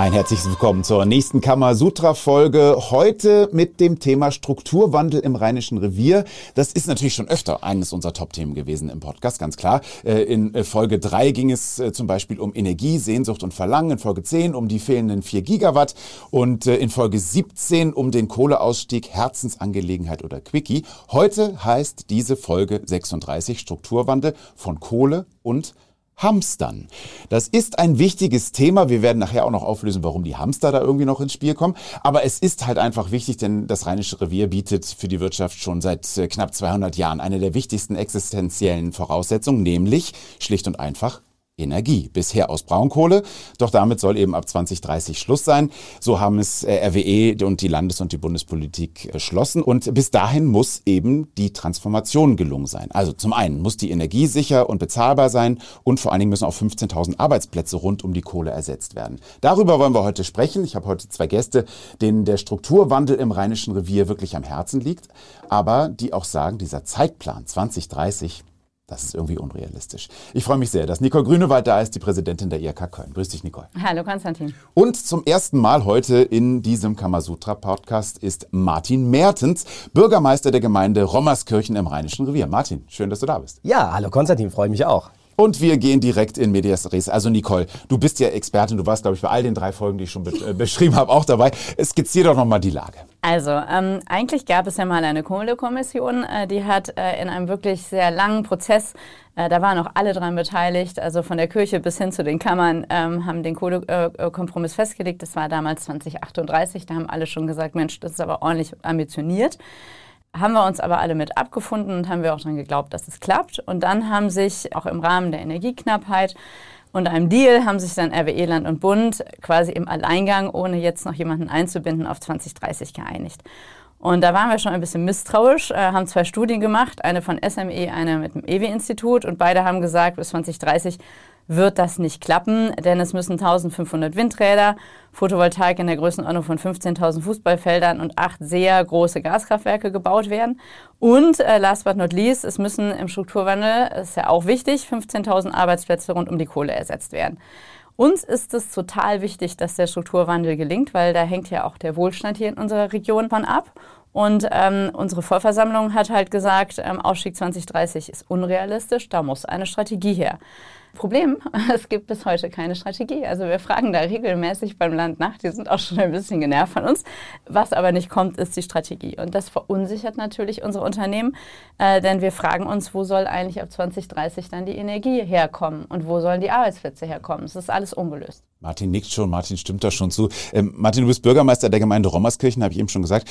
Ein herzliches Willkommen zur nächsten Kamasutra-Folge. Heute mit dem Thema Strukturwandel im Rheinischen Revier. Das ist natürlich schon öfter eines unserer Top-Themen gewesen im Podcast, ganz klar. Äh, in äh, Folge 3 ging es äh, zum Beispiel um Energie, Sehnsucht und Verlangen. In Folge 10 um die fehlenden 4 Gigawatt. Und in Folge 17 um den Kohleausstieg, Herzensangelegenheit oder Quickie. Heute heißt diese Folge 36 Strukturwandel von Kohle und Hamstern. Das ist ein wichtiges Thema. Wir werden nachher auch noch auflösen, warum die Hamster da irgendwie noch ins Spiel kommen. Aber es ist halt einfach wichtig, denn das Rheinische Revier bietet für die Wirtschaft schon seit äh, knapp 200 Jahren eine der wichtigsten existenziellen Voraussetzungen, nämlich schlicht und einfach Energie. Bisher aus Braunkohle, doch damit soll eben ab 2030 Schluss sein. So haben es äh, RWE und die Landes- und die Bundespolitik beschlossen. Und bis dahin muss eben die Transformation gelungen sein. Also zum einen muss die Energie sicher und bezahlbar sein und vor allen Dingen müssen auch 15.000 Arbeitsplätze rund um die Kohle ersetzt werden. Darüber wollen wir heute sprechen. Ich habe heute zwei Gäste, denen der Strukturwandel im Rheinischen Revier wirklich am Herzen liegt, aber die auch sagen, dieser Zeitplan 2030 das ist irgendwie unrealistisch. Ich freue mich sehr, dass Nicole Grünewald da ist, die Präsidentin der IHK Köln. Grüß dich, Nicole. Hallo, Konstantin. Und zum ersten Mal heute in diesem Kamasutra-Podcast ist Martin Mertens, Bürgermeister der Gemeinde Rommerskirchen im Rheinischen Revier. Martin, schön, dass du da bist. Ja, hallo Konstantin, freue mich auch. Und wir gehen direkt in Medias Res. Also Nicole, du bist ja Expertin, du warst, glaube ich, bei all den drei Folgen, die ich schon be äh, beschrieben habe, auch dabei. Skizzier doch nochmal die Lage. Also, ähm, eigentlich gab es ja mal eine Kohlekommission, äh, die hat äh, in einem wirklich sehr langen Prozess, äh, da waren auch alle dran beteiligt, also von der Kirche bis hin zu den Kammern, ähm, haben den Kohlekompromiss festgelegt. Das war damals 2038, da haben alle schon gesagt, Mensch, das ist aber ordentlich ambitioniert haben wir uns aber alle mit abgefunden und haben wir auch daran geglaubt, dass es klappt. Und dann haben sich auch im Rahmen der Energieknappheit und einem Deal haben sich dann RWE, Land und Bund quasi im Alleingang, ohne jetzt noch jemanden einzubinden, auf 2030 geeinigt. Und da waren wir schon ein bisschen misstrauisch, äh, haben zwei Studien gemacht, eine von SME, eine mit dem EWI-Institut und beide haben gesagt, bis 2030 wird das nicht klappen, denn es müssen 1500 Windräder, Photovoltaik in der Größenordnung von 15.000 Fußballfeldern und acht sehr große Gaskraftwerke gebaut werden. Und äh, last but not least, es müssen im Strukturwandel, ist ja auch wichtig, 15.000 Arbeitsplätze rund um die Kohle ersetzt werden. Uns ist es total wichtig, dass der Strukturwandel gelingt, weil da hängt ja auch der Wohlstand hier in unserer Region von ab. Und ähm, unsere Vollversammlung hat halt gesagt, ähm, Ausstieg 2030 ist unrealistisch, da muss eine Strategie her. Problem, es gibt bis heute keine Strategie. Also wir fragen da regelmäßig beim Land nach, die sind auch schon ein bisschen genervt von uns. Was aber nicht kommt, ist die Strategie. Und das verunsichert natürlich unsere Unternehmen, äh, denn wir fragen uns, wo soll eigentlich ab 2030 dann die Energie herkommen und wo sollen die Arbeitsplätze herkommen. Es ist alles ungelöst. Martin nickt schon, Martin stimmt da schon zu. Ähm, Martin, du bist Bürgermeister der Gemeinde Rommerskirchen, habe ich eben schon gesagt.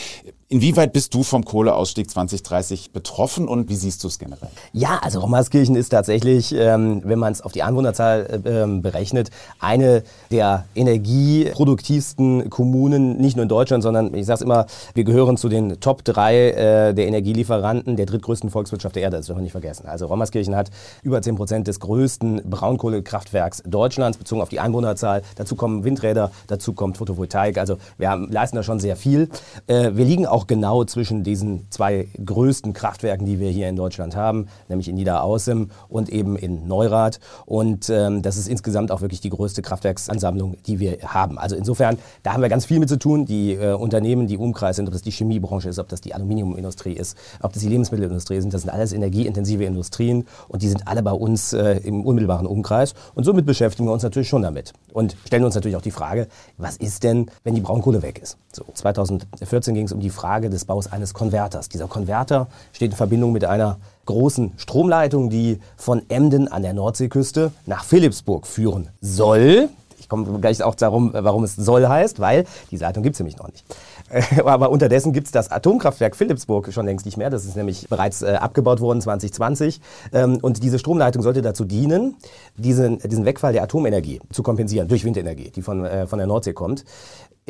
Inwieweit bist du vom Kohleausstieg 2030 betroffen und wie siehst du es generell? Ja, also Rommerskirchen ist tatsächlich, ähm, wenn man es auf die Einwohnerzahl äh, ähm, berechnet, eine der energieproduktivsten Kommunen, nicht nur in Deutschland, sondern ich sage es immer, wir gehören zu den Top 3 äh, der Energielieferanten der drittgrößten Volkswirtschaft der Erde, das dürfen wir nicht vergessen. Also Rommerskirchen hat über 10 Prozent des größten Braunkohlekraftwerks Deutschlands, bezogen auf die Einwohnerzahl. Dazu kommen Windräder, dazu kommt Photovoltaik. Also wir haben, leisten da schon sehr viel. Äh, wir liegen auch genau zwischen diesen zwei größten Kraftwerken, die wir hier in Deutschland haben, nämlich in Niederaußem und eben in Neurath. Und ähm, das ist insgesamt auch wirklich die größte Kraftwerksansammlung, die wir haben. Also insofern, da haben wir ganz viel mit zu tun. Die äh, Unternehmen, die Umkreis sind, ob das die Chemiebranche ist, ob das die Aluminiumindustrie ist, ob das die Lebensmittelindustrie sind, das sind alles energieintensive Industrien und die sind alle bei uns äh, im unmittelbaren Umkreis. Und somit beschäftigen wir uns natürlich schon damit. Und stellen uns natürlich auch die Frage, was ist denn, wenn die Braunkohle weg ist? So, 2014 ging es um die Frage des Baus eines Konverters. Dieser Konverter steht in Verbindung mit einer großen Stromleitung, die von Emden an der Nordseeküste nach Philipsburg führen soll. Ich komme gleich auch darum, warum es soll heißt, weil diese Leitung gibt es nämlich noch nicht. Aber unterdessen gibt es das Atomkraftwerk Philipsburg schon längst nicht mehr. Das ist nämlich bereits äh, abgebaut worden 2020. Ähm, und diese Stromleitung sollte dazu dienen, diesen, diesen Wegfall der Atomenergie zu kompensieren durch Windenergie, die von, äh, von der Nordsee kommt.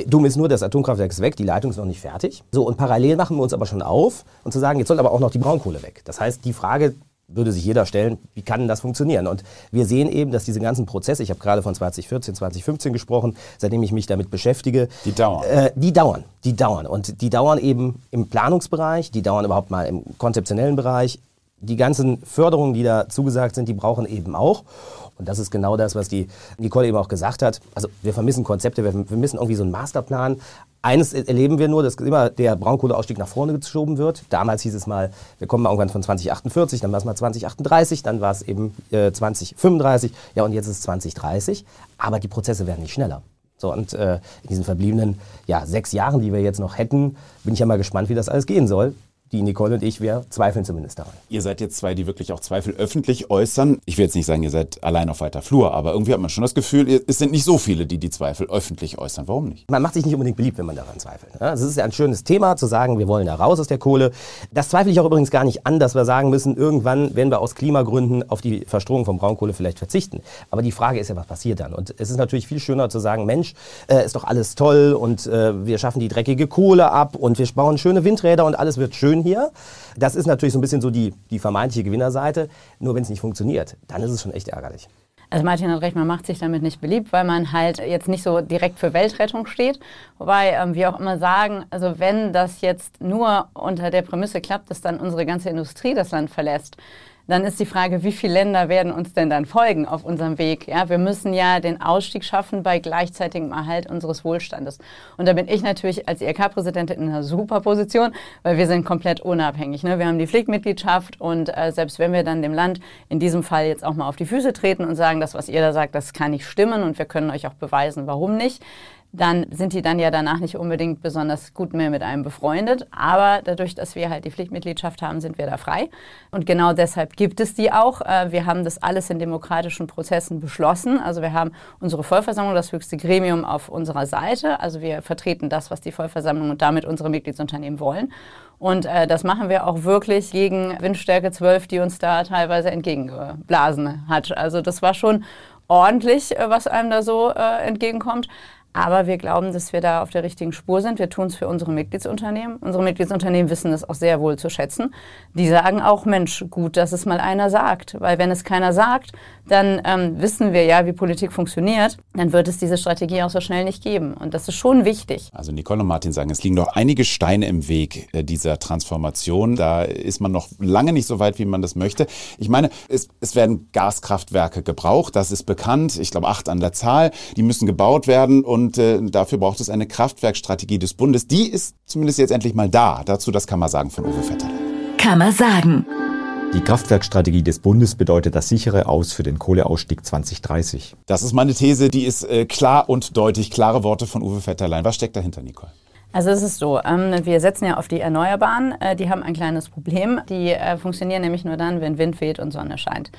Dumm ist nur, das Atomkraftwerk ist weg, die Leitung ist noch nicht fertig. So, und parallel machen wir uns aber schon auf und zu sagen, jetzt soll aber auch noch die Braunkohle weg. Das heißt, die Frage würde sich jeder stellen, wie kann das funktionieren? Und wir sehen eben, dass diese ganzen Prozesse, ich habe gerade von 2014, 2015 gesprochen, seitdem ich mich damit beschäftige, die dauern. Äh, die dauern, die dauern. Und die dauern eben im Planungsbereich, die dauern überhaupt mal im konzeptionellen Bereich, die ganzen Förderungen, die da zugesagt sind, die brauchen eben auch. Und das ist genau das, was die Nicole eben auch gesagt hat. Also wir vermissen Konzepte, wir vermissen irgendwie so einen Masterplan. Eines erleben wir nur, dass immer der Braunkohleausstieg nach vorne geschoben wird. Damals hieß es mal, wir kommen mal irgendwann von 2048, dann war es mal 2038, dann war es eben äh, 2035, ja und jetzt ist es 2030. Aber die Prozesse werden nicht schneller. So, und äh, in diesen verbliebenen ja, sechs Jahren, die wir jetzt noch hätten, bin ich ja mal gespannt, wie das alles gehen soll die Nicole und ich, wir zweifeln zumindest daran. Ihr seid jetzt zwei, die wirklich auch Zweifel öffentlich äußern. Ich will jetzt nicht sagen, ihr seid allein auf weiter Flur, aber irgendwie hat man schon das Gefühl, es sind nicht so viele, die die Zweifel öffentlich äußern. Warum nicht? Man macht sich nicht unbedingt beliebt, wenn man daran zweifelt. Es ist ja ein schönes Thema, zu sagen, wir wollen da raus aus der Kohle. Das zweifle ich auch übrigens gar nicht an, dass wir sagen müssen, irgendwann werden wir aus Klimagründen auf die Verstromung von Braunkohle vielleicht verzichten. Aber die Frage ist ja, was passiert dann? Und es ist natürlich viel schöner zu sagen, Mensch, äh, ist doch alles toll und äh, wir schaffen die dreckige Kohle ab und wir bauen schöne Windräder und alles wird schön hier. Das ist natürlich so ein bisschen so die, die vermeintliche Gewinnerseite. Nur wenn es nicht funktioniert, dann ist es schon echt ärgerlich. Also Martin hat recht, man macht sich damit nicht beliebt, weil man halt jetzt nicht so direkt für Weltrettung steht. Wobei ähm, wir auch immer sagen, also wenn das jetzt nur unter der Prämisse klappt, dass dann unsere ganze Industrie das Land verlässt, dann ist die Frage, wie viele Länder werden uns denn dann folgen auf unserem Weg? Ja, wir müssen ja den Ausstieg schaffen bei gleichzeitigem Erhalt unseres Wohlstandes. Und da bin ich natürlich als IRK-Präsidentin in einer super Position, weil wir sind komplett unabhängig. Ne? Wir haben die Pflichtmitgliedschaft und äh, selbst wenn wir dann dem Land in diesem Fall jetzt auch mal auf die Füße treten und sagen, das, was ihr da sagt, das kann nicht stimmen und wir können euch auch beweisen, warum nicht, dann sind die dann ja danach nicht unbedingt besonders gut mehr mit einem befreundet. Aber dadurch, dass wir halt die Pflichtmitgliedschaft haben, sind wir da frei. Und genau deshalb gibt es die auch. Äh, wir haben das alles in demokratischen Prozessen beschlossen. Also wir haben unsere Vollversammlung, das höchste Gremium auf unserer Seite. Also wir vertreten das, was die Vollversammlung und damit unsere Mitgliedsunternehmen wollen. Und äh, das machen wir auch wirklich gegen Windstärke 12, die uns da teilweise entgegengeblasen hat. Also das war schon ordentlich, äh, was einem da so äh, entgegenkommt. Aber wir glauben, dass wir da auf der richtigen Spur sind. Wir tun es für unsere Mitgliedsunternehmen. Unsere Mitgliedsunternehmen wissen das auch sehr wohl zu schätzen. Die sagen auch, Mensch, gut, dass es mal einer sagt. Weil wenn es keiner sagt, dann ähm, wissen wir ja, wie Politik funktioniert. Dann wird es diese Strategie auch so schnell nicht geben. Und das ist schon wichtig. Also Nicole und Martin sagen, es liegen noch einige Steine im Weg äh, dieser Transformation. Da ist man noch lange nicht so weit, wie man das möchte. Ich meine, es, es werden Gaskraftwerke gebraucht. Das ist bekannt. Ich glaube, acht an der Zahl. Die müssen gebaut werden. Und und äh, dafür braucht es eine Kraftwerkstrategie des Bundes. Die ist zumindest jetzt endlich mal da. Dazu das kann man sagen von Uwe Vetterle. Kann man sagen. Die Kraftwerkstrategie des Bundes bedeutet das sichere Aus für den Kohleausstieg 2030. Das ist meine These, die ist äh, klar und deutlich. Klare Worte von Uwe Vetterlein. Was steckt dahinter, Nicole? Also es ist so, ähm, wir setzen ja auf die Erneuerbaren. Äh, die haben ein kleines Problem. Die äh, funktionieren nämlich nur dann, wenn Wind weht und Sonne scheint.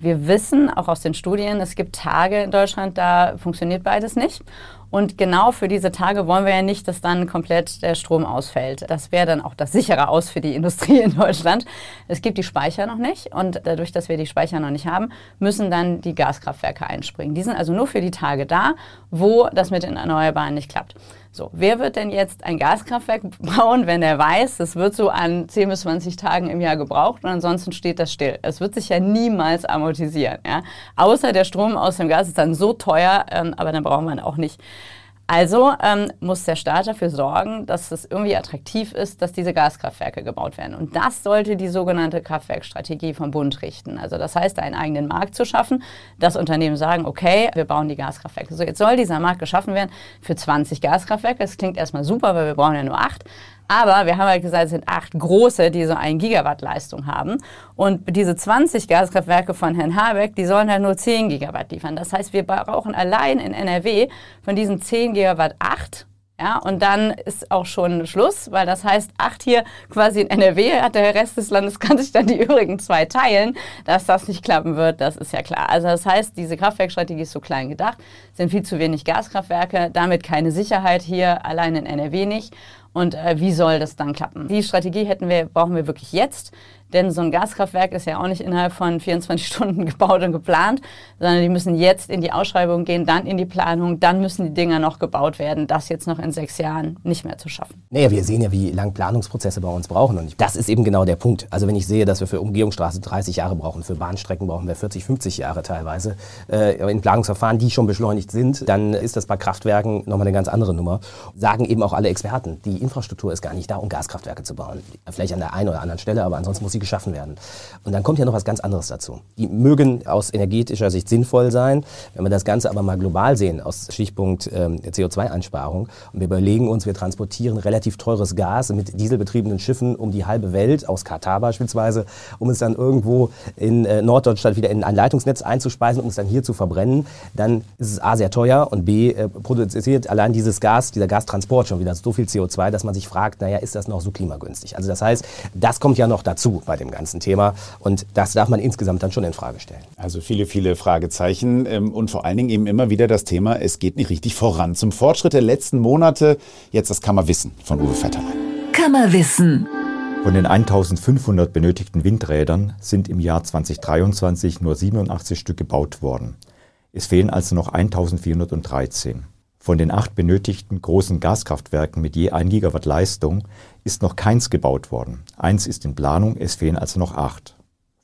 Wir wissen auch aus den Studien, es gibt Tage in Deutschland, da funktioniert beides nicht. Und genau für diese Tage wollen wir ja nicht, dass dann komplett der Strom ausfällt. Das wäre dann auch das sichere Aus für die Industrie in Deutschland. Es gibt die Speicher noch nicht und dadurch, dass wir die Speicher noch nicht haben, müssen dann die Gaskraftwerke einspringen. Die sind also nur für die Tage da, wo das mit den Erneuerbaren nicht klappt. So, wer wird denn jetzt ein Gaskraftwerk bauen, wenn er weiß, es wird so an 10 bis 20 Tagen im Jahr gebraucht und ansonsten steht das still? Es wird sich ja niemals amortisieren. Ja? Außer der Strom aus dem Gas ist dann so teuer, ähm, aber dann braucht man auch nicht also ähm, muss der Staat dafür sorgen, dass es irgendwie attraktiv ist, dass diese Gaskraftwerke gebaut werden. Und das sollte die sogenannte Kraftwerkstrategie vom Bund richten. Also das heißt, einen eigenen Markt zu schaffen, dass Unternehmen sagen, okay, wir bauen die Gaskraftwerke. So, jetzt soll dieser Markt geschaffen werden für 20 Gaskraftwerke. Das klingt erstmal super, weil wir brauchen ja nur acht. Aber wir haben halt gesagt, es sind acht große, die so ein Gigawatt Leistung haben. Und diese 20 Gaskraftwerke von Herrn Habeck, die sollen halt nur 10 Gigawatt liefern. Das heißt, wir brauchen allein in NRW von diesen 10 Gigawatt acht. Ja, und dann ist auch schon Schluss, weil das heißt, acht hier quasi in NRW hat der Rest des Landes kann sich dann die übrigen zwei teilen. Dass das nicht klappen wird, das ist ja klar. Also das heißt, diese Kraftwerkstrategie ist so klein gedacht, sind viel zu wenig Gaskraftwerke, damit keine Sicherheit hier, allein in NRW nicht. Und äh, wie soll das dann klappen? Die Strategie hätten wir, brauchen wir wirklich jetzt. Denn so ein Gaskraftwerk ist ja auch nicht innerhalb von 24 Stunden gebaut und geplant, sondern die müssen jetzt in die Ausschreibung gehen, dann in die Planung, dann müssen die Dinger noch gebaut werden. Das jetzt noch in sechs Jahren nicht mehr zu schaffen. Naja, wir sehen ja, wie lang Planungsprozesse bei uns brauchen. Und das ist eben genau der Punkt. Also wenn ich sehe, dass wir für Umgehungsstraße 30 Jahre brauchen, für Bahnstrecken brauchen wir 40, 50 Jahre teilweise, äh, in Planungsverfahren, die schon beschleunigt sind, dann ist das bei Kraftwerken nochmal eine ganz andere Nummer. Sagen eben auch alle Experten. Die Infrastruktur ist gar nicht da, um Gaskraftwerke zu bauen. Vielleicht an der einen oder anderen Stelle, aber ansonsten muss sie geschaffen werden. Und dann kommt ja noch was ganz anderes dazu. Die mögen aus energetischer Sicht sinnvoll sein. Wenn wir das Ganze aber mal global sehen, aus Stichpunkt ähm, CO2-Einsparung, und wir überlegen uns, wir transportieren relativ teures Gas mit dieselbetriebenen Schiffen um die halbe Welt, aus Katar beispielsweise, um es dann irgendwo in äh, Norddeutschland wieder in ein Leitungsnetz einzuspeisen, um es dann hier zu verbrennen, dann ist es A sehr teuer und B äh, produziert allein dieses Gas, dieser Gastransport schon wieder so viel CO2, dass man sich fragt, naja, ist das noch so klimagünstig? Also das heißt, das kommt ja noch dazu bei dem ganzen Thema und das darf man insgesamt dann schon in Frage stellen. Also viele, viele Fragezeichen ähm, und vor allen Dingen eben immer wieder das Thema, es geht nicht richtig voran. Zum Fortschritt der letzten Monate, jetzt das Kammerwissen von Uwe Vetterlein. Kammerwissen. Von den 1500 benötigten Windrädern sind im Jahr 2023 nur 87 Stück gebaut worden. Es fehlen also noch 1413. Von den acht benötigten großen Gaskraftwerken mit je 1 Gigawatt Leistung ist noch keins gebaut worden. Eins ist in Planung, es fehlen also noch acht.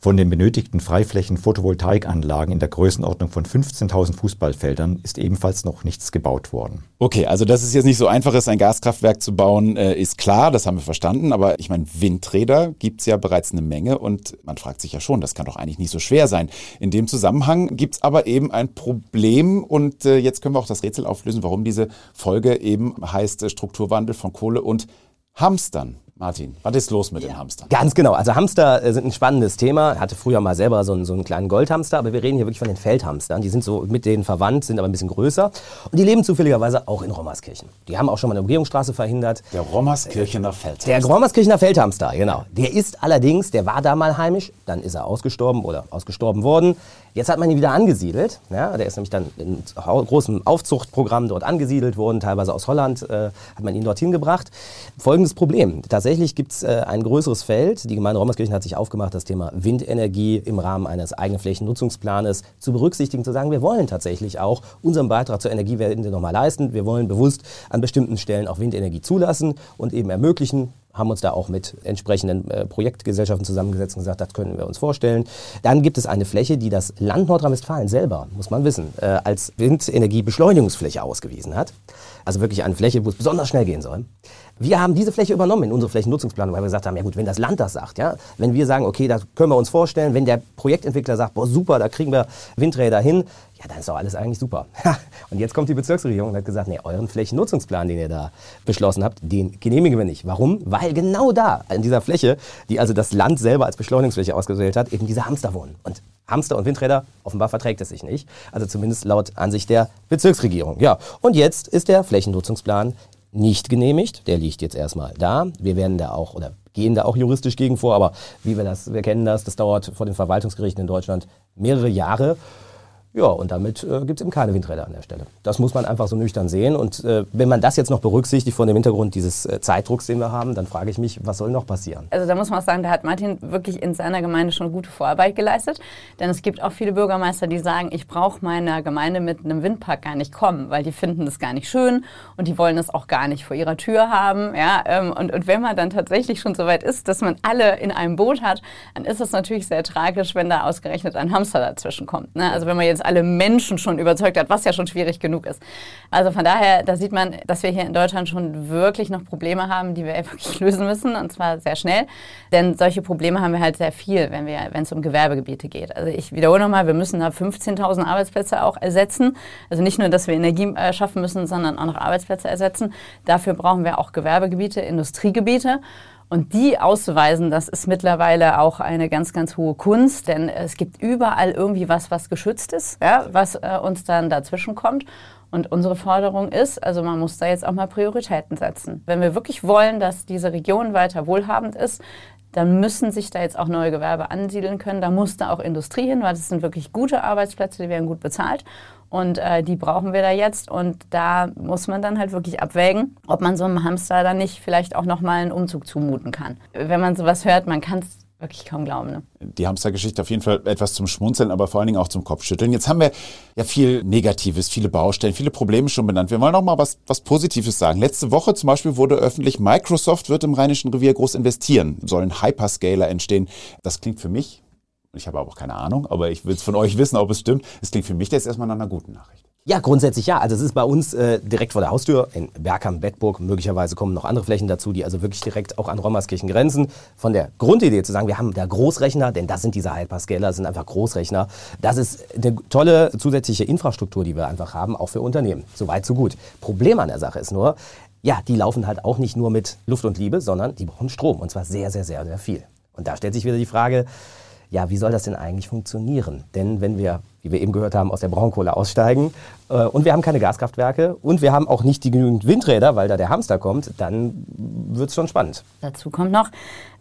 Von den benötigten Freiflächen Photovoltaikanlagen in der Größenordnung von 15.000 Fußballfeldern ist ebenfalls noch nichts gebaut worden. Okay, also dass es jetzt nicht so einfach ist, ein Gaskraftwerk zu bauen, äh, ist klar, das haben wir verstanden. Aber ich meine, Windräder gibt es ja bereits eine Menge und man fragt sich ja schon, das kann doch eigentlich nicht so schwer sein. In dem Zusammenhang gibt es aber eben ein Problem und äh, jetzt können wir auch das Rätsel auflösen, warum diese Folge eben heißt äh, Strukturwandel von Kohle und Hamstern. Martin, was ist los mit ja. den Hamstern? Ganz genau. Also Hamster äh, sind ein spannendes Thema. Ich hatte früher mal selber so einen, so einen kleinen Goldhamster, aber wir reden hier wirklich von den Feldhamstern. Die sind so mit denen verwandt, sind aber ein bisschen größer. Und die leben zufälligerweise auch in Rommerskirchen. Die haben auch schon mal eine Umgehungsstraße verhindert. Der Rommerskirchener Feldhamster. Der Rommerskirchener Feldhamster, genau. Der ist allerdings, der war da mal heimisch, dann ist er ausgestorben oder ausgestorben worden. Jetzt hat man ihn wieder angesiedelt. Ja, der ist nämlich dann in großem Aufzuchtprogramm dort angesiedelt worden, teilweise aus Holland äh, hat man ihn dorthin gebracht. Folgendes Problem. Tatsächlich gibt es äh, ein größeres Feld. Die Gemeinde Rommerskirchen hat sich aufgemacht, das Thema Windenergie im Rahmen eines eigenen Flächennutzungsplanes zu berücksichtigen, zu sagen, wir wollen tatsächlich auch unseren Beitrag zur Energiewende nochmal leisten. Wir wollen bewusst an bestimmten Stellen auch Windenergie zulassen und eben ermöglichen, haben uns da auch mit entsprechenden äh, Projektgesellschaften zusammengesetzt und gesagt, das können wir uns vorstellen. Dann gibt es eine Fläche, die das Land Nordrhein-Westfalen selber, muss man wissen, äh, als Windenergiebeschleunigungsfläche ausgewiesen hat. Also wirklich eine Fläche, wo es besonders schnell gehen soll. Wir haben diese Fläche übernommen in unsere Flächennutzungsplanung, weil wir gesagt haben, ja gut, wenn das Land das sagt, ja, wenn wir sagen, okay, das können wir uns vorstellen, wenn der Projektentwickler sagt, boah super, da kriegen wir Windräder hin, ja, dann ist doch alles eigentlich super. und jetzt kommt die Bezirksregierung und hat gesagt, nee, euren Flächennutzungsplan, den ihr da beschlossen habt, den genehmigen wir nicht. Warum? Weil genau da, in dieser Fläche, die also das Land selber als Beschleunigungsfläche ausgewählt hat, eben diese Hamster wohnen. Und Hamster und Windräder, offenbar verträgt es sich nicht. Also zumindest laut Ansicht der Bezirksregierung. Ja, und jetzt ist der Flächennutzungsplan nicht genehmigt. Der liegt jetzt erstmal da. Wir werden da auch oder gehen da auch juristisch gegen vor, aber wie wir das, wir kennen das, das dauert vor den Verwaltungsgerichten in Deutschland mehrere Jahre. Ja, und damit äh, gibt es eben keine Windräder an der Stelle. Das muss man einfach so nüchtern sehen. Und äh, wenn man das jetzt noch berücksichtigt von dem Hintergrund dieses äh, Zeitdrucks, den wir haben, dann frage ich mich, was soll noch passieren? Also da muss man auch sagen, da hat Martin wirklich in seiner Gemeinde schon gute Vorarbeit geleistet. Denn es gibt auch viele Bürgermeister, die sagen, ich brauche meiner Gemeinde mit einem Windpark gar nicht kommen, weil die finden das gar nicht schön und die wollen es auch gar nicht vor ihrer Tür haben. Ja, ähm, und, und wenn man dann tatsächlich schon so weit ist, dass man alle in einem Boot hat, dann ist es natürlich sehr tragisch, wenn da ausgerechnet ein Hamster dazwischen kommt. Ne? Also wenn man jetzt alle Menschen schon überzeugt hat, was ja schon schwierig genug ist. Also von daher, da sieht man, dass wir hier in Deutschland schon wirklich noch Probleme haben, die wir wirklich lösen müssen und zwar sehr schnell. Denn solche Probleme haben wir halt sehr viel, wenn es um Gewerbegebiete geht. Also ich wiederhole nochmal, wir müssen da 15.000 Arbeitsplätze auch ersetzen. Also nicht nur, dass wir Energie äh, schaffen müssen, sondern auch noch Arbeitsplätze ersetzen. Dafür brauchen wir auch Gewerbegebiete, Industriegebiete. Und die auszuweisen, das ist mittlerweile auch eine ganz, ganz hohe Kunst, denn es gibt überall irgendwie was, was geschützt ist, ja, was äh, uns dann dazwischen kommt. Und unsere Forderung ist, also man muss da jetzt auch mal Prioritäten setzen. Wenn wir wirklich wollen, dass diese Region weiter wohlhabend ist, dann müssen sich da jetzt auch neue Gewerbe ansiedeln können. Da muss da auch Industrie hin, weil das sind wirklich gute Arbeitsplätze, die werden gut bezahlt. Und äh, die brauchen wir da jetzt. Und da muss man dann halt wirklich abwägen, ob man so einem Hamster dann nicht vielleicht auch nochmal einen Umzug zumuten kann. Wenn man sowas hört, man kann es wirklich kaum glauben. Ne? Die Hamstergeschichte auf jeden Fall etwas zum Schmunzeln, aber vor allen Dingen auch zum Kopfschütteln. Jetzt haben wir ja viel Negatives, viele Baustellen, viele Probleme schon benannt. Wir wollen noch mal was, was Positives sagen. Letzte Woche zum Beispiel wurde öffentlich, Microsoft wird im Rheinischen Revier groß investieren, sollen Hyperscaler entstehen. Das klingt für mich, ich habe aber auch keine Ahnung, aber ich will es von euch wissen, ob es stimmt. Es klingt für mich jetzt erstmal nach einer guten Nachricht. Ja, grundsätzlich ja. Also es ist bei uns äh, direkt vor der Haustür in Bergham, Bedburg. Möglicherweise kommen noch andere Flächen dazu, die also wirklich direkt auch an Rommerskirchen grenzen. Von der Grundidee zu sagen, wir haben da Großrechner, denn das sind diese Hyperscaler, sind einfach Großrechner. Das ist eine tolle zusätzliche Infrastruktur, die wir einfach haben, auch für Unternehmen. Soweit, so gut. Problem an der Sache ist nur, ja, die laufen halt auch nicht nur mit Luft und Liebe, sondern die brauchen Strom. Und zwar sehr, sehr, sehr, sehr viel. Und da stellt sich wieder die Frage, ja, wie soll das denn eigentlich funktionieren? Denn wenn wir wie wir eben gehört haben, aus der Braunkohle aussteigen. Äh, und wir haben keine Gaskraftwerke und wir haben auch nicht die genügend Windräder, weil da der Hamster kommt, dann wird es schon spannend. Dazu kommt noch,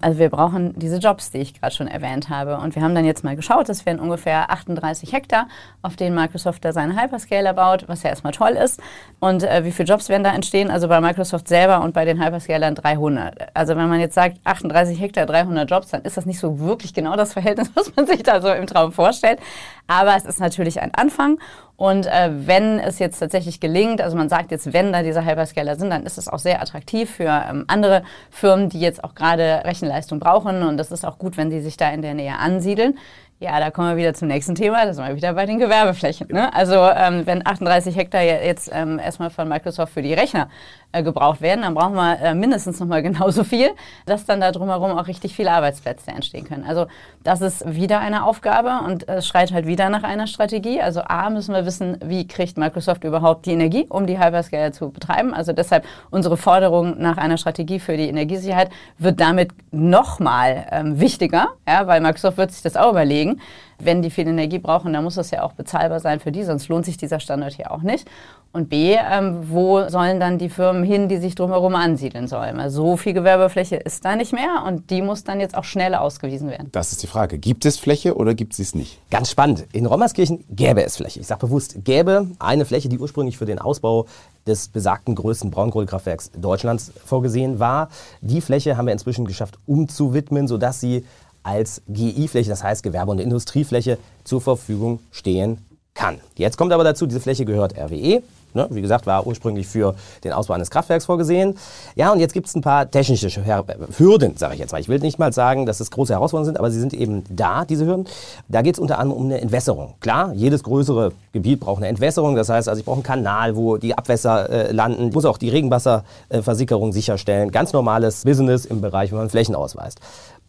also wir brauchen diese Jobs, die ich gerade schon erwähnt habe. Und wir haben dann jetzt mal geschaut, das wären ungefähr 38 Hektar, auf denen Microsoft da seine Hyperscaler baut, was ja erstmal toll ist. Und äh, wie viele Jobs werden da entstehen? Also bei Microsoft selber und bei den Hyperscalern 300. Also wenn man jetzt sagt 38 Hektar, 300 Jobs, dann ist das nicht so wirklich genau das Verhältnis, was man sich da so im Traum vorstellt. Aber es ist natürlich ein Anfang. Und äh, wenn es jetzt tatsächlich gelingt, also man sagt jetzt, wenn da diese Hyperscaler sind, dann ist es auch sehr attraktiv für ähm, andere Firmen, die jetzt auch gerade Rechenleistung brauchen. Und das ist auch gut, wenn sie sich da in der Nähe ansiedeln. Ja, da kommen wir wieder zum nächsten Thema. Da sind wir wieder bei den Gewerbeflächen. Ne? Also ähm, wenn 38 Hektar jetzt ähm, erstmal von Microsoft für die Rechner äh, gebraucht werden, dann brauchen wir äh, mindestens noch mal genauso viel, dass dann da drumherum auch richtig viele Arbeitsplätze entstehen können. Also das ist wieder eine Aufgabe und es schreit halt wieder nach einer Strategie. Also A müssen wir wissen, wie kriegt Microsoft überhaupt die Energie, um die Hyperscaler zu betreiben. Also deshalb unsere Forderung nach einer Strategie für die Energiesicherheit wird damit noch mal ähm, wichtiger, ja, weil Microsoft wird sich das auch überlegen wenn die viel Energie brauchen, dann muss das ja auch bezahlbar sein für die, sonst lohnt sich dieser Standort hier auch nicht. Und B, ähm, wo sollen dann die Firmen hin, die sich drumherum ansiedeln sollen? Also so viel Gewerbefläche ist da nicht mehr und die muss dann jetzt auch schnell ausgewiesen werden. Das ist die Frage. Gibt es Fläche oder gibt es es nicht? Ganz spannend. In Rommerskirchen gäbe es Fläche. Ich sage bewusst, gäbe eine Fläche, die ursprünglich für den Ausbau des besagten größten Braunkohlekraftwerks Deutschlands vorgesehen war. Die Fläche haben wir inzwischen geschafft umzuwidmen, sodass sie als GI-Fläche, das heißt Gewerbe- und Industriefläche, zur Verfügung stehen kann. Jetzt kommt aber dazu, diese Fläche gehört RWE. Ne, wie gesagt, war ursprünglich für den Ausbau eines Kraftwerks vorgesehen. Ja, und jetzt gibt es ein paar technische Hürden, sage ich jetzt mal. Ich will nicht mal sagen, dass es große Herausforderungen sind, aber sie sind eben da, diese Hürden. Da geht es unter anderem um eine Entwässerung. Klar, jedes größere Gebiet braucht eine Entwässerung. Das heißt, also ich brauche einen Kanal, wo die Abwässer äh, landen. Ich muss auch die Regenwasserversickerung sicherstellen. Ganz normales Business im Bereich, wenn man Flächen ausweist.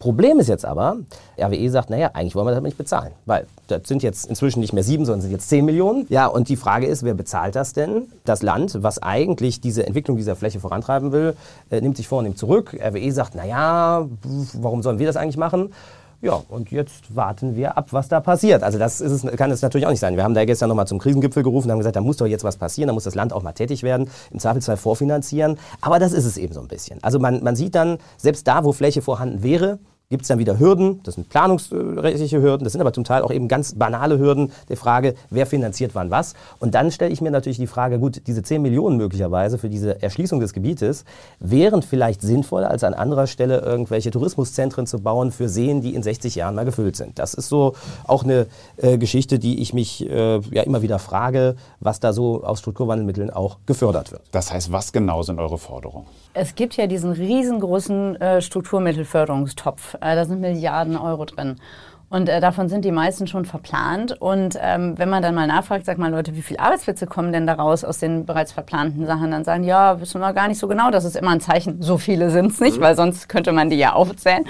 Problem ist jetzt aber, RWE sagt, naja, eigentlich wollen wir das nicht bezahlen, weil das sind jetzt inzwischen nicht mehr sieben, sondern sind jetzt zehn Millionen. Ja, und die Frage ist, wer bezahlt das denn? Das Land, was eigentlich diese Entwicklung dieser Fläche vorantreiben will, äh, nimmt sich vor und nimmt zurück. RWE sagt, naja, warum sollen wir das eigentlich machen? Ja, und jetzt warten wir ab, was da passiert. Also das es, kann es natürlich auch nicht sein. Wir haben da gestern nochmal zum Krisengipfel gerufen und haben gesagt, da muss doch jetzt was passieren, da muss das Land auch mal tätig werden, im Zweifelsfall vorfinanzieren. Aber das ist es eben so ein bisschen. Also man, man sieht dann, selbst da, wo Fläche vorhanden wäre, gibt es dann wieder Hürden, das sind planungsrechtliche Hürden, das sind aber zum Teil auch eben ganz banale Hürden der Frage, wer finanziert wann was. Und dann stelle ich mir natürlich die Frage, gut, diese 10 Millionen möglicherweise für diese Erschließung des Gebietes wären vielleicht sinnvoller, als an anderer Stelle irgendwelche Tourismuszentren zu bauen für Seen, die in 60 Jahren mal gefüllt sind. Das ist so auch eine äh, Geschichte, die ich mich äh, ja immer wieder frage, was da so aus Strukturwandelmitteln auch gefördert wird. Das heißt, was genau sind eure Forderungen? Es gibt ja diesen riesengroßen äh, Strukturmittelförderungstopf. Äh, da sind Milliarden Euro drin. Und äh, davon sind die meisten schon verplant. Und ähm, wenn man dann mal nachfragt, sagt mal Leute, wie viele Arbeitsplätze kommen denn daraus aus den bereits verplanten Sachen, dann sagen, ja, wissen wir gar nicht so genau. Das ist immer ein Zeichen, so viele sind es nicht, mhm. weil sonst könnte man die ja aufzählen.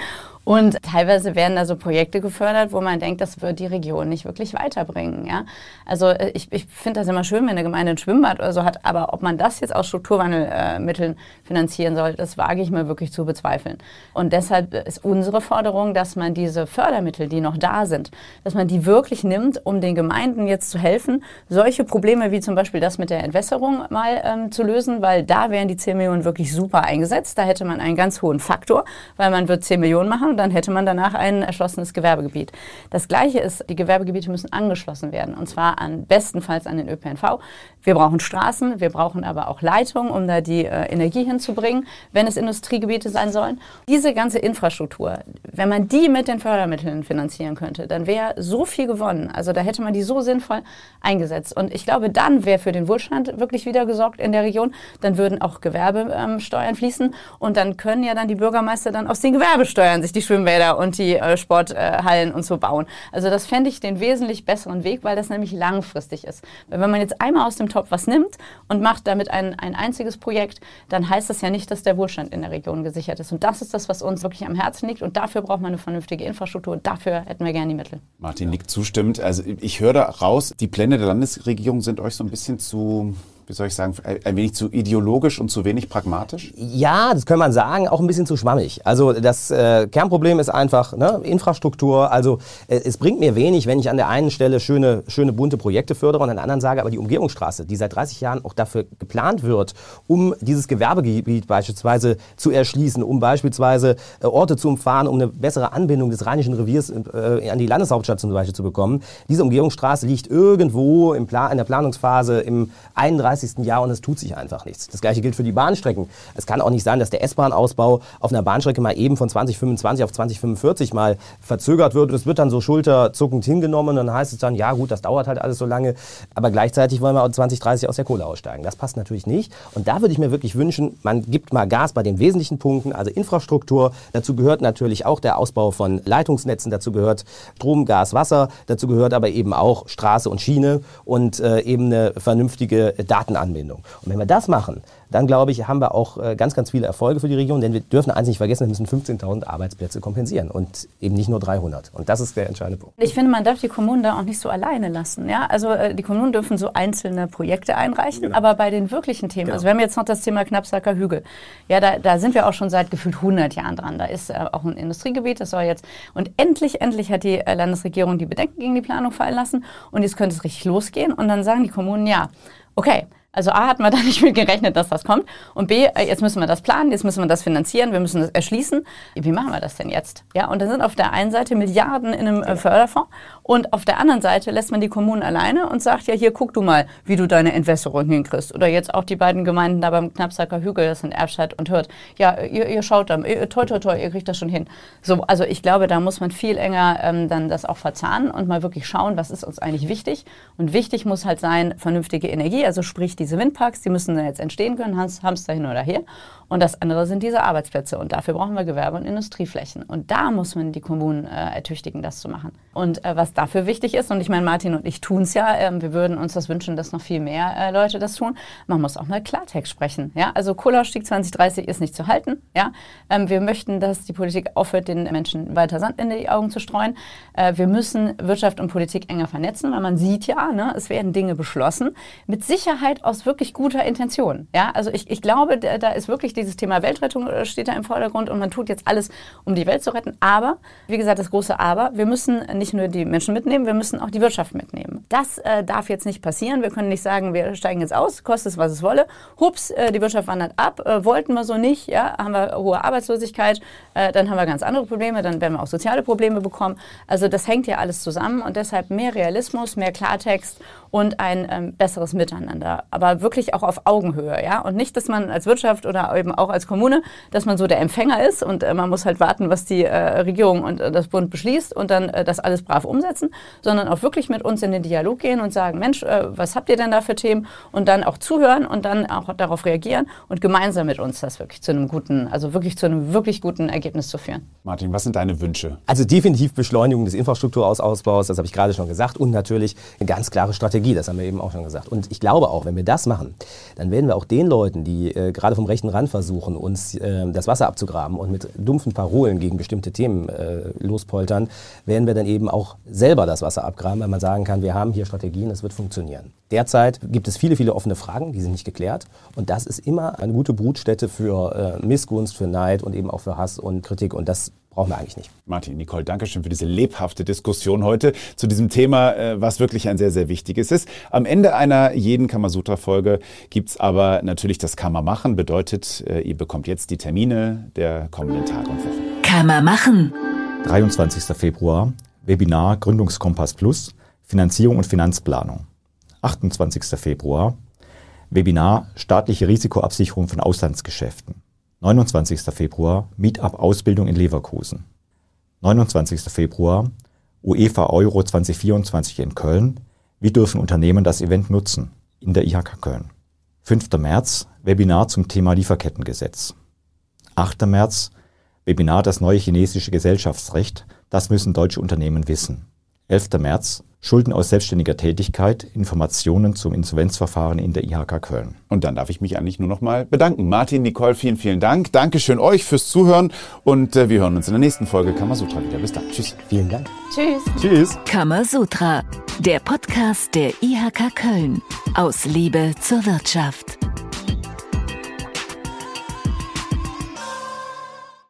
Und teilweise werden da so Projekte gefördert, wo man denkt, das wird die Region nicht wirklich weiterbringen. Ja? Also äh, ich, ich finde das immer schön, wenn eine Gemeinde ein Schwimmbad oder so hat, aber ob man das jetzt aus Strukturwandelmitteln äh, finanzieren soll, das wage ich mir wirklich zu bezweifeln. Und deshalb ist unsere Forderung, dass man diese Fördermittel, die noch da sind, dass man die wirklich nimmt, um den Gemeinden jetzt zu helfen, solche Probleme wie zum Beispiel das mit der Entwässerung mal ähm, zu lösen, weil da wären die 10 Millionen wirklich super eingesetzt. Da hätte man einen ganz hohen Faktor, weil man wird 10 Millionen machen und dann hätte man danach ein erschlossenes Gewerbegebiet. Das Gleiche ist, die Gewerbegebiete müssen angeschlossen werden und zwar an bestenfalls an den ÖPNV. Wir brauchen Straßen, wir brauchen aber auch Leitungen, um da die äh, Energie hinzubringen, wenn es Industriegebiete sein sollen. Diese ganze Infrastruktur, wenn man die mit den Fördermitteln finanzieren könnte, dann wäre so viel gewonnen. Also da hätte man die so sinnvoll eingesetzt. Und ich glaube, dann wäre für den Wohlstand wirklich wieder gesorgt in der Region. Dann würden auch Gewerbesteuern ähm, fließen und dann können ja dann die Bürgermeister dann aus den Gewerbesteuern sich die Schwimmbäder und die äh, Sporthallen und so bauen. Also das fände ich den wesentlich besseren Weg, weil das nämlich langfristig ist. Weil wenn man jetzt einmal aus dem Topf was nimmt und macht damit ein, ein einziges Projekt, dann heißt das ja nicht, dass der Wohlstand in der Region gesichert ist. Und das ist das, was uns wirklich am Herzen liegt. Und dafür braucht man eine vernünftige Infrastruktur. Und dafür hätten wir gerne die Mittel. Martin nickt zustimmt. Also ich höre da raus, die Pläne der Landesregierung sind euch so ein bisschen zu wie soll ich sagen, ein wenig zu ideologisch und zu wenig pragmatisch? Ja, das kann man sagen, auch ein bisschen zu schwammig. Also das äh, Kernproblem ist einfach ne, Infrastruktur. Also äh, es bringt mir wenig, wenn ich an der einen Stelle schöne, schöne bunte Projekte fördere und an der anderen sage, aber die Umgehungsstraße, die seit 30 Jahren auch dafür geplant wird, um dieses Gewerbegebiet beispielsweise zu erschließen, um beispielsweise äh, Orte zu umfahren, um eine bessere Anbindung des Rheinischen Reviers äh, an die Landeshauptstadt zum Beispiel zu bekommen. Diese Umgehungsstraße liegt irgendwo im in der Planungsphase im 31 30. Jahr und es tut sich einfach nichts. Das gleiche gilt für die Bahnstrecken. Es kann auch nicht sein, dass der S-Bahn-Ausbau auf einer Bahnstrecke mal eben von 2025 auf 2045 mal verzögert wird es wird dann so schulterzuckend hingenommen und dann heißt es dann, ja gut, das dauert halt alles so lange, aber gleichzeitig wollen wir 2030 aus der Kohle aussteigen. Das passt natürlich nicht und da würde ich mir wirklich wünschen, man gibt mal Gas bei den wesentlichen Punkten, also Infrastruktur. Dazu gehört natürlich auch der Ausbau von Leitungsnetzen, dazu gehört Strom, Gas, Wasser, dazu gehört aber eben auch Straße und Schiene und äh, eben eine vernünftige Daten Datenanbindung. Und wenn wir das machen, dann glaube ich, haben wir auch äh, ganz, ganz viele Erfolge für die Region, denn wir dürfen eins nicht vergessen, wir müssen 15.000 Arbeitsplätze kompensieren und eben nicht nur 300. Und das ist der entscheidende Punkt. Ich finde, man darf die Kommunen da auch nicht so alleine lassen. Ja? Also äh, die Kommunen dürfen so einzelne Projekte einreichen, genau. aber bei den wirklichen Themen, genau. also wir haben jetzt noch das Thema Knappsacker Hügel, ja, da, da sind wir auch schon seit gefühlt 100 Jahren dran. Da ist äh, auch ein Industriegebiet, das soll jetzt, und endlich, endlich hat die Landesregierung die Bedenken gegen die Planung fallen lassen und jetzt könnte es richtig losgehen und dann sagen die Kommunen, ja, okay, also A hatten wir da nicht mit gerechnet, dass das kommt. Und B, äh, jetzt müssen wir das planen, jetzt müssen wir das finanzieren, wir müssen das erschließen. Wie machen wir das denn jetzt? Ja, und dann sind auf der einen Seite Milliarden in einem äh, Förderfonds und auf der anderen Seite lässt man die Kommunen alleine und sagt, ja, hier guck du mal, wie du deine Entwässerung hinkriegst. Oder jetzt auch die beiden Gemeinden da beim Knappsacker Hügel, das sind Erbstadt und Hürth. Ja, ihr, ihr schaut dann, ihr, toi, toi, toi, ihr kriegt das schon hin. So, also ich glaube, da muss man viel enger ähm, dann das auch verzahnen und mal wirklich schauen, was ist uns eigentlich wichtig. Und wichtig muss halt sein, vernünftige Energie, also sprich die diese Windparks, die müssen jetzt entstehen können, Hamster hin oder her. Und das andere sind diese Arbeitsplätze. Und dafür brauchen wir Gewerbe- und Industrieflächen. Und da muss man die Kommunen äh, ertüchtigen, das zu machen. Und äh, was dafür wichtig ist, und ich meine, Martin und ich tun es ja, äh, wir würden uns das wünschen, dass noch viel mehr äh, Leute das tun. Man muss auch mal Klartext sprechen. Ja? Also Kohleausstieg 2030 ist nicht zu halten. Ja? Ähm, wir möchten, dass die Politik aufhört, den Menschen weiter Sand in die Augen zu streuen. Äh, wir müssen Wirtschaft und Politik enger vernetzen, weil man sieht ja, ne, es werden Dinge beschlossen, mit Sicherheit aus wirklich guter Intention. Ja? Also ich, ich glaube, da ist wirklich dieses Thema Weltrettung äh, steht da im Vordergrund und man tut jetzt alles, um die Welt zu retten. Aber, wie gesagt, das große Aber, wir müssen nicht nur die Menschen mitnehmen, wir müssen auch die Wirtschaft mitnehmen. Das äh, darf jetzt nicht passieren. Wir können nicht sagen, wir steigen jetzt aus, kostet es, was es wolle. Hups, äh, die Wirtschaft wandert ab, äh, wollten wir so nicht, ja, haben wir hohe Arbeitslosigkeit, äh, dann haben wir ganz andere Probleme, dann werden wir auch soziale Probleme bekommen. Also das hängt ja alles zusammen und deshalb mehr Realismus, mehr Klartext und ein ähm, besseres Miteinander. Aber wirklich auch auf Augenhöhe, ja. Und nicht, dass man als Wirtschaft oder eben auch als Kommune, dass man so der Empfänger ist und äh, man muss halt warten, was die äh, Regierung und das Bund beschließt und dann das alles brav umsetzen, sondern auch wirklich mit uns in den Dialog gehen und sagen, Mensch, äh, was habt ihr denn da für Themen? Und dann auch zuhören und dann auch darauf reagieren und gemeinsam mit uns das wirklich zu einem guten, also wirklich zu einem wirklich guten Ergebnis zu führen. Martin, was sind deine Wünsche? Also definitiv Beschleunigung des Infrastrukturausbaus, das habe ich gerade schon gesagt, und natürlich eine ganz klare Strategie, das haben wir eben auch schon gesagt. Und ich glaube auch, wenn wir das machen, dann werden wir auch den Leuten, die äh, gerade vom rechten Rand versuchen, uns äh, das Wasser abzugraben und mit dumpfen Parolen gegen bestimmte Themen äh, lospoltern, werden wir dann eben auch selber das Wasser abgraben, weil man sagen kann, wir haben hier Strategien, es wird funktionieren. Derzeit gibt es viele, viele offene Fragen, die sind nicht geklärt. Und das ist immer eine gute Brutstätte für äh, Missgunst, für Neid und eben auch für Hass und Kritik. Und das brauchen wir eigentlich nicht. Martin, Nicole, danke schön für diese lebhafte Diskussion heute zu diesem Thema, äh, was wirklich ein sehr, sehr wichtiges ist. Am Ende einer jeden Kamasutra-Folge gibt es aber natürlich das Kammer machen. Bedeutet, äh, ihr bekommt jetzt die Termine der kommenden Tage und Wochen. Kammer machen. 23. Februar, Webinar Gründungskompass Plus, Finanzierung und Finanzplanung. 28. Februar, Webinar Staatliche Risikoabsicherung von Auslandsgeschäften. 29. Februar Meetup Ausbildung in Leverkusen. 29. Februar UEFA Euro 2024 in Köln. Wie dürfen Unternehmen das Event nutzen? In der IHK Köln. 5. März Webinar zum Thema Lieferkettengesetz. 8. März Webinar Das neue chinesische Gesellschaftsrecht. Das müssen deutsche Unternehmen wissen. 11. März. Schulden aus selbstständiger Tätigkeit, Informationen zum Insolvenzverfahren in der IHK Köln. Und dann darf ich mich eigentlich nur noch mal bedanken. Martin, Nicole, vielen, vielen Dank. Dankeschön euch fürs Zuhören und äh, wir hören uns in der nächsten Folge Kamasutra wieder. Bis dann. Tschüss. Vielen Dank. Tschüss. Tschüss. Kamasutra, der Podcast der IHK Köln. Aus Liebe zur Wirtschaft.